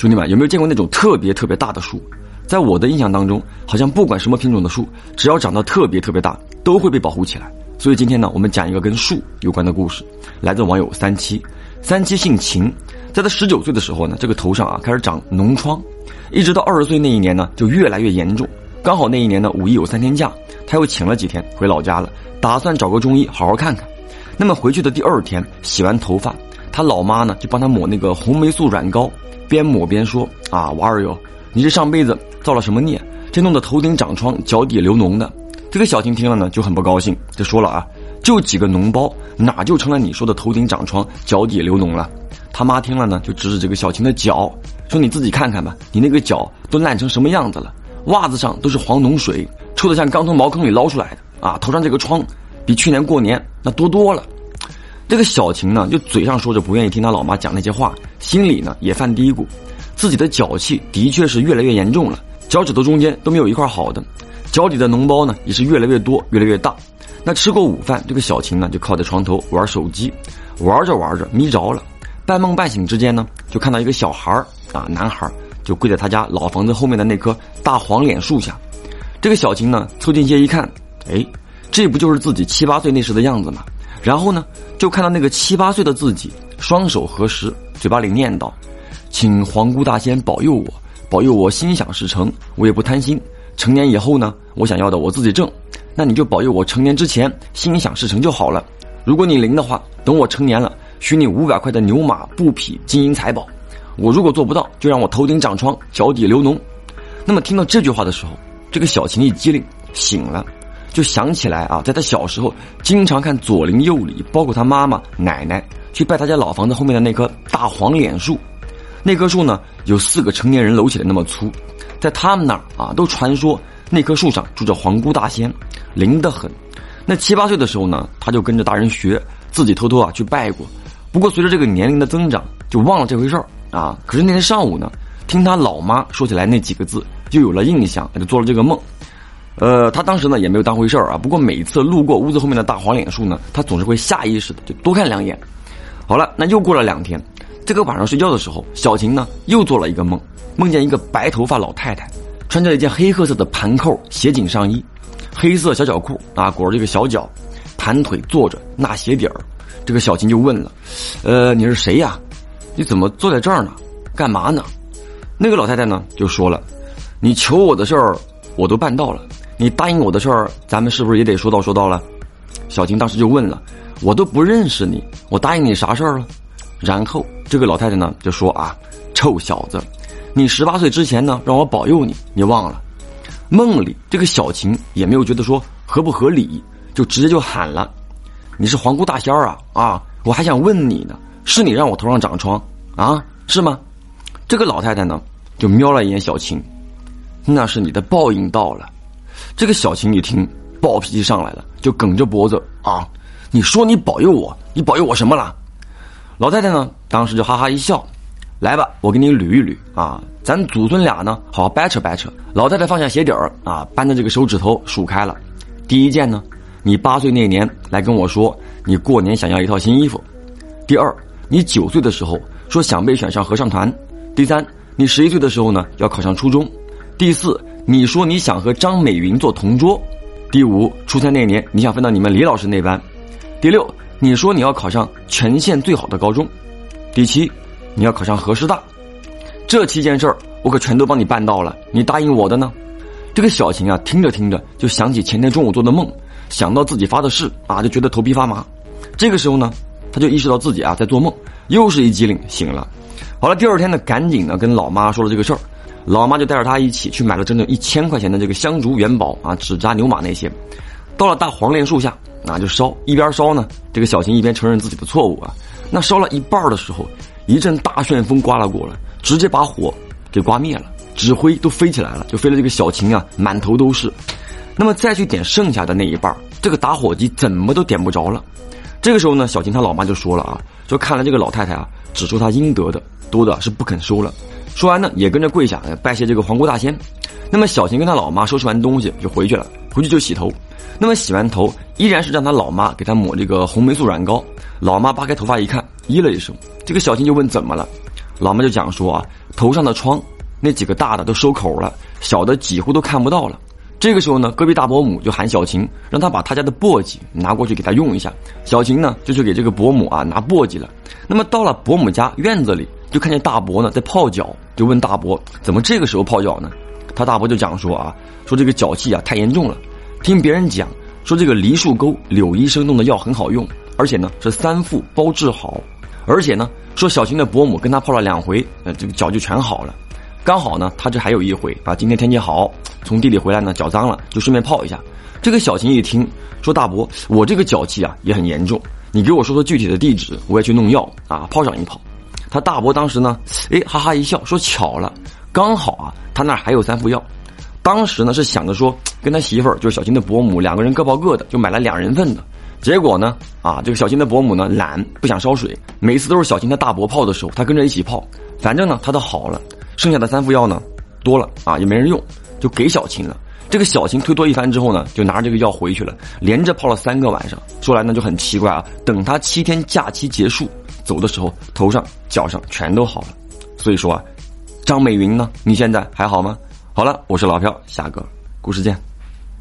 兄弟们有没有见过那种特别特别大的树？在我的印象当中，好像不管什么品种的树，只要长得特别特别大，都会被保护起来。所以今天呢，我们讲一个跟树有关的故事，来自网友三七。三七姓秦，在他十九岁的时候呢，这个头上啊开始长脓疮，一直到二十岁那一年呢，就越来越严重。刚好那一年呢，五一有三天假，他又请了几天回老家了，打算找个中医好好看看。那么回去的第二天，洗完头发，他老妈呢就帮他抹那个红霉素软膏，边抹边说：“啊，娃儿哟，你这上辈子造了什么孽，这弄得头顶长疮，脚底流脓的。”这个小青听了呢，就很不高兴，就说了啊，就几个脓包，哪就成了你说的头顶长疮、脚底流脓了？他妈听了呢，就指指这个小青的脚，说你自己看看吧，你那个脚都烂成什么样子了，袜子上都是黄脓水，臭得像刚从茅坑里捞出来的啊！头上这个疮，比去年过年那多多了。这个小晴呢，就嘴上说着不愿意听他老妈讲那些话，心里呢也犯嘀咕，自己的脚气的确是越来越严重了，脚趾头中间都没有一块好的。脚底的脓包呢，也是越来越多，越来越大。那吃过午饭，这个小琴呢，就靠在床头玩手机，玩着玩着迷着了。半梦半醒之间呢，就看到一个小孩啊，男孩就跪在他家老房子后面的那棵大黄脸树下。这个小琴呢，凑近些一看，哎，这不就是自己七八岁那时的样子吗？然后呢，就看到那个七八岁的自己，双手合十，嘴巴里念叨：“请皇姑大仙保佑我，保佑我心想事成，我也不贪心。”成年以后呢，我想要的我自己挣，那你就保佑我成年之前心想事成就好了。如果你灵的话，等我成年了，许你五百块的牛马布匹金银财宝。我如果做不到，就让我头顶长疮，脚底流脓。那么听到这句话的时候，这个小琴一激灵醒了，就想起来啊，在他小时候经常看左邻右里，包括他妈妈、奶奶去拜他家老房子后面的那棵大黄脸树。那棵树呢，有四个成年人搂起来那么粗。在他们那儿啊，都传说那棵树上住着皇姑大仙，灵得很。那七八岁的时候呢，他就跟着大人学，自己偷偷啊去拜过。不过随着这个年龄的增长，就忘了这回事儿啊。可是那天上午呢，听他老妈说起来那几个字，就有了印象，就做了这个梦。呃，他当时呢也没有当回事儿啊。不过每次路过屋子后面的大黄脸树呢，他总是会下意识的就多看两眼。好了，那又过了两天，这个晚上睡觉的时候，小琴呢又做了一个梦。梦见一个白头发老太太，穿着一件黑褐色的盘扣斜颈上衣，黑色小脚裤啊，裹着这个小脚，盘腿坐着纳鞋底儿。这个小琴就问了：“呃，你是谁呀？你怎么坐在这儿呢？干嘛呢？”那个老太太呢就说了：“你求我的事儿我都办到了，你答应我的事儿，咱们是不是也得说到说到了？”小琴当时就问了：“我都不认识你，我答应你啥事儿了？”然后这个老太太呢就说：“啊，臭小子！”你十八岁之前呢，让我保佑你，你忘了？梦里这个小琴也没有觉得说合不合理，就直接就喊了：“你是皇姑大仙儿啊啊！我还想问你呢，是你让我头上长疮啊？是吗？”这个老太太呢，就瞄了一眼小琴，那是你的报应到了。这个小琴一听，暴脾气上来了，就梗着脖子啊！你说你保佑我，你保佑我什么了？老太太呢，当时就哈哈一笑。来吧，我给你捋一捋啊，咱祖孙俩呢，好好掰扯掰扯。老太太放下鞋底儿啊，扳着这个手指头数开了。第一件呢，你八岁那年来跟我说，你过年想要一套新衣服。第二，你九岁的时候说想被选上合唱团。第三，你十一岁的时候呢要考上初中。第四，你说你想和张美云做同桌。第五，初三那年你想分到你们李老师那班。第六，你说你要考上全县最好的高中。第七。你要考上河师大，这七件事儿我可全都帮你办到了。你答应我的呢？这个小琴啊，听着听着就想起前天中午做的梦，想到自己发的誓啊，就觉得头皮发麻。这个时候呢，他就意识到自己啊在做梦，又是一激灵醒了。好了，第二天呢，赶紧呢跟老妈说了这个事儿，老妈就带着他一起去买了整整一千块钱的这个香烛元宝啊，纸扎牛马那些，到了大黄连树下啊就烧，一边烧呢，这个小琴一边承认自己的错误啊。那烧了一半的时候。一阵大旋风刮了过来，直接把火给刮灭了，纸灰都飞起来了，就飞了这个小琴啊，满头都是。那么再去点剩下的那一半，这个打火机怎么都点不着了。这个时候呢，小琴她老妈就说了啊，说看来这个老太太啊，只收她应得的，多的是不肯收了。说完呢，也跟着跪下拜谢这个皇姑大仙。那么小琴跟她老妈收拾完东西就回去了，回去就洗头。那么洗完头，依然是让他老妈给他抹这个红霉素软膏。老妈扒开头发一看。咦了一声，这个小琴就问怎么了？老妈就讲说啊，头上的疮那几个大的都收口了，小的几乎都看不到了。这个时候呢，隔壁大伯母就喊小琴，让他把他家的簸箕拿过去给他用一下。小琴呢就去给这个伯母啊拿簸箕了。那么到了伯母家院子里，就看见大伯呢在泡脚，就问大伯怎么这个时候泡脚呢？他大伯就讲说啊，说这个脚气啊太严重了，听别人讲说这个梨树沟柳医生弄的药很好用，而且呢是三副包治好，而且呢说小琴的伯母跟他泡了两回，呃这个脚就全好了。刚好呢，他这还有一回啊。今天天气好，从地里回来呢，脚脏了，就顺便泡一下。这个小琴一听，说大伯，我这个脚气啊也很严重，你给我说说具体的地址，我也去弄药啊，泡上一泡。他大伯当时呢，哎，哈哈一笑，说巧了，刚好啊，他那还有三副药。当时呢是想着说，跟他媳妇儿就是小琴的伯母两个人各泡各的，就买了两人份的。结果呢，啊，这个小琴的伯母呢懒，不想烧水，每次都是小琴的大伯泡的时候，他跟着一起泡，反正呢他都好了。剩下的三副药呢，多了啊，也没人用，就给小琴了。这个小琴推脱一番之后呢，就拿着这个药回去了，连着泡了三个晚上。说来呢就很奇怪啊，等他七天假期结束走的时候，头上脚上全都好了。所以说啊，张美云呢，你现在还好吗？好了，我是老飘，下个故事见。